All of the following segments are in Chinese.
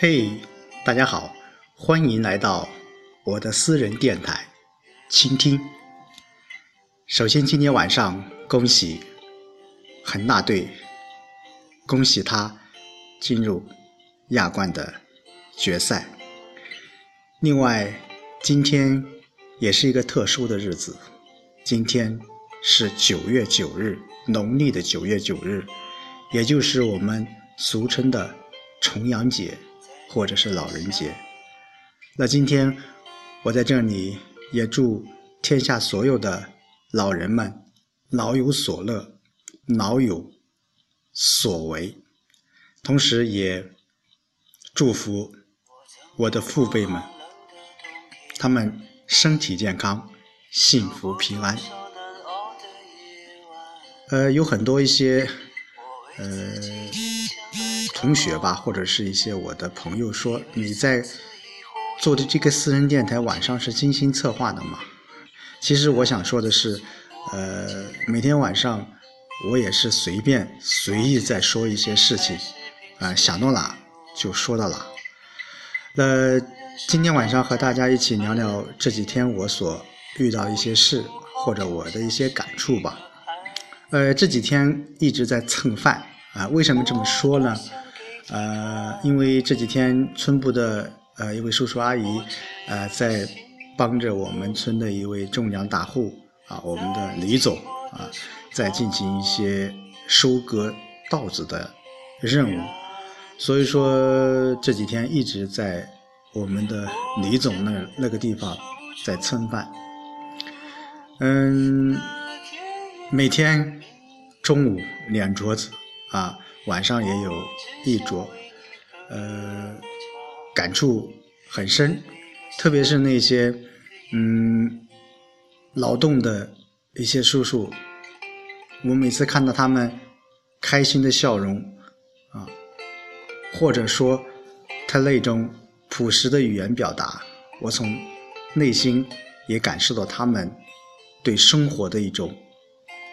嘿，大家好，欢迎来到我的私人电台，倾听。首先，今天晚上恭喜恒大队，恭喜他进入亚冠的决赛。另外，今天也是一个特殊的日子，今天是九月九日，农历的九月九日，也就是我们俗称的重阳节。或者是老人节，那今天我在这里也祝天下所有的老人们老有所乐，老有所为，同时也祝福我的父辈们，他们身体健康，幸福平安。呃，有很多一些，呃。同学吧，或者是一些我的朋友说你在做的这个私人电台晚上是精心策划的吗？其实我想说的是，呃，每天晚上我也是随便随意在说一些事情，啊，想到哪就说到哪。那今天晚上和大家一起聊聊这几天我所遇到一些事或者我的一些感触吧。呃，这几天一直在蹭饭啊，为什么这么说呢？呃，因为这几天村部的呃一位叔叔阿姨，呃在帮着我们村的一位种粮大户啊，我们的李总啊，在进行一些收割稻子的任务，所以说这几天一直在我们的李总那那个地方在蹭饭。嗯，每天中午两桌子啊。晚上也有一桌，呃，感触很深，特别是那些嗯劳动的一些叔叔，我每次看到他们开心的笑容啊，或者说他那种朴实的语言表达，我从内心也感受到他们对生活的一种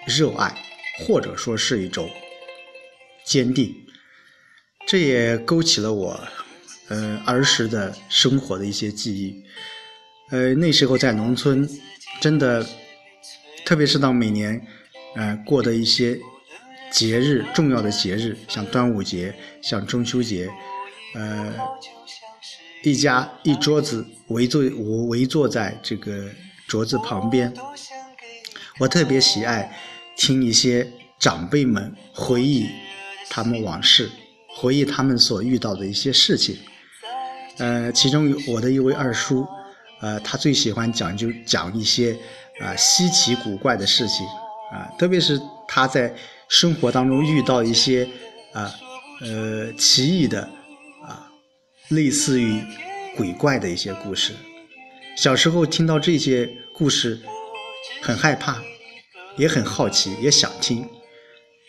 热爱，或者说是一种。坚定，这也勾起了我，呃儿时的生活的一些记忆。呃，那时候在农村，真的，特别是到每年，呃过的一些节日，重要的节日，像端午节、像中秋节，呃，一家一桌子围坐，我围坐在这个桌子旁边，我特别喜爱听一些长辈们回忆。他们往事，回忆他们所遇到的一些事情。呃，其中有我的一位二叔，呃，他最喜欢讲就讲一些啊稀奇古怪的事情啊，特别是他在生活当中遇到一些啊呃奇异的啊类似于鬼怪的一些故事。小时候听到这些故事，很害怕，也很好奇，也想听。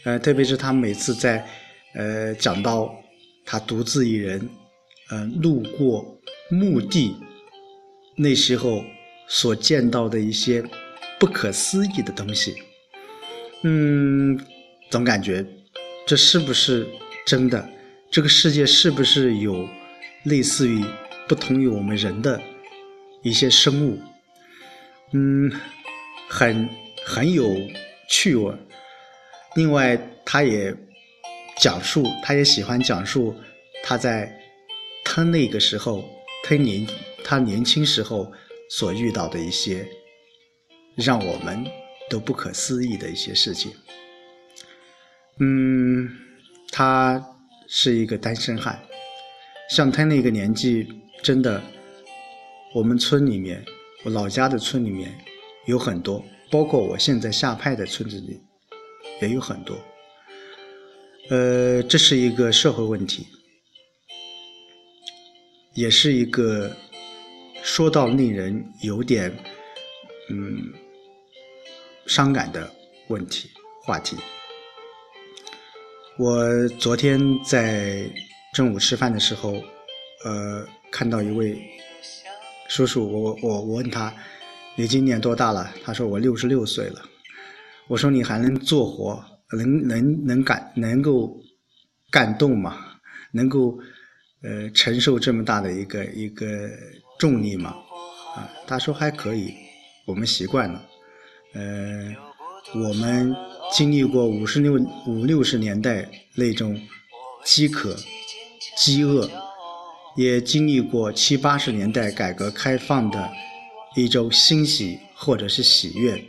呃，特别是他每次在，呃，讲到他独自一人，呃，路过墓地，那时候所见到的一些不可思议的东西，嗯，总感觉这是不是真的？这个世界是不是有类似于不同于我们人的一些生物？嗯，很很有趣味。另外，他也讲述，他也喜欢讲述他在他那个时候，他年他年轻时候所遇到的一些让我们都不可思议的一些事情。嗯，他是一个单身汉，像他那个年纪，真的，我们村里面，我老家的村里面有很多，包括我现在下派的村子里。也有很多，呃，这是一个社会问题，也是一个说到令人有点嗯伤感的问题话题。我昨天在中午吃饭的时候，呃，看到一位叔叔，我我我问他，你今年多大了？他说我六十六岁了。我说你还能做活，能能能干，能够感动吗？能够呃，承受这么大的一个一个重力吗？啊，他说还可以，我们习惯了。呃，我们经历过五十六五六十年代那种饥渴、饥饿，也经历过七八十年代改革开放的一种欣喜或者是喜悦，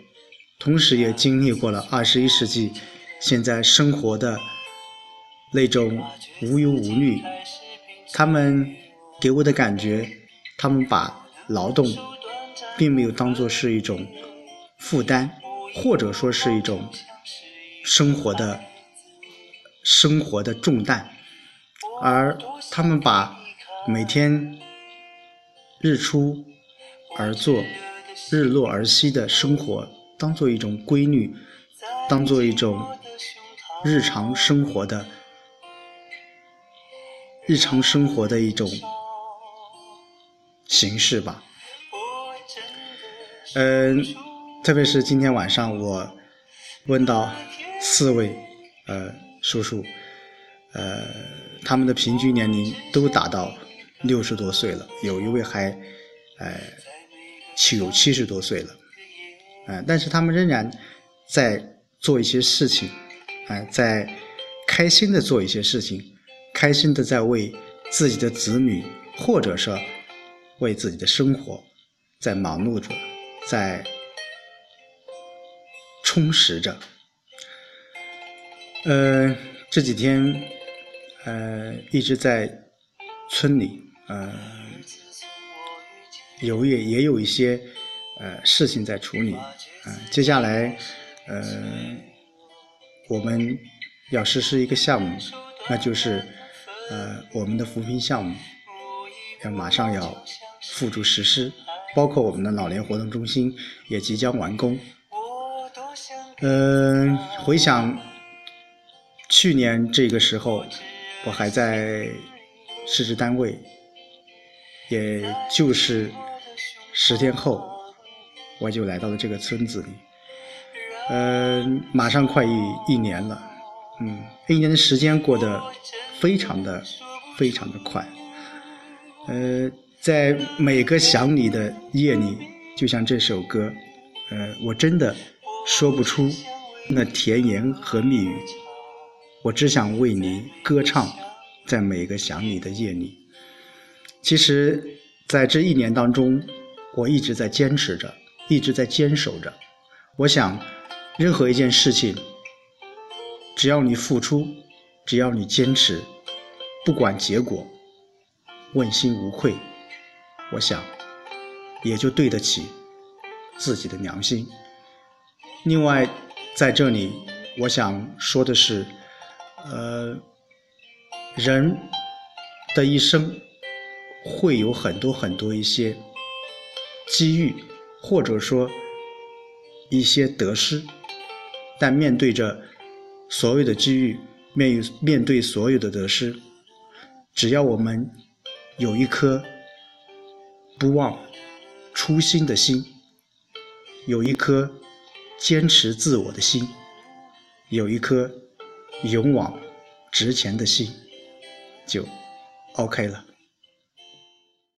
同时也经历过了二十一世纪现在生活的那种无忧无虑。他们给我的感觉，他们把劳动并没有当做是一种负担，或者说是一种生活的生活的重担，而他们把每天日出而作、日落而息的生活当做一种规律，当做一种日常生活的。日常生活的一种形式吧，嗯，特别是今天晚上我问到四位呃叔叔，呃，他们的平均年龄都达到六十多岁了，有一位还呃有七十多岁了，嗯，但是他们仍然在做一些事情，啊，在开心的做一些事情。开心的在为自己的子女，或者说为自己的生活，在忙碌着，在充实着。呃，这几天呃一直在村里，呃有也也有一些呃事情在处理。啊，接下来呃我们要实施一个项目，那就是。呃，我们的扶贫项目要马上要付诸实施，包括我们的老年活动中心也即将完工。嗯，回想去年这个时候，我还在市直单位，也就是十天后，我就来到了这个村子里。嗯，马上快一一年了，嗯，一年的时间过得。非常的非常的快，呃，在每个想你的夜里，就像这首歌，呃，我真的说不出那甜言和蜜语，我只想为你歌唱，在每个想你的夜里。其实，在这一年当中，我一直在坚持着，一直在坚守着。我想，任何一件事情，只要你付出。只要你坚持，不管结果，问心无愧，我想也就对得起自己的良心。另外，在这里，我想说的是，呃，人的一生会有很多很多一些机遇，或者说一些得失，但面对着所有的机遇。面面对所有的得失，只要我们有一颗不忘初心的心，有一颗坚持自我的心，有一颗勇往直前的心，就 OK 了。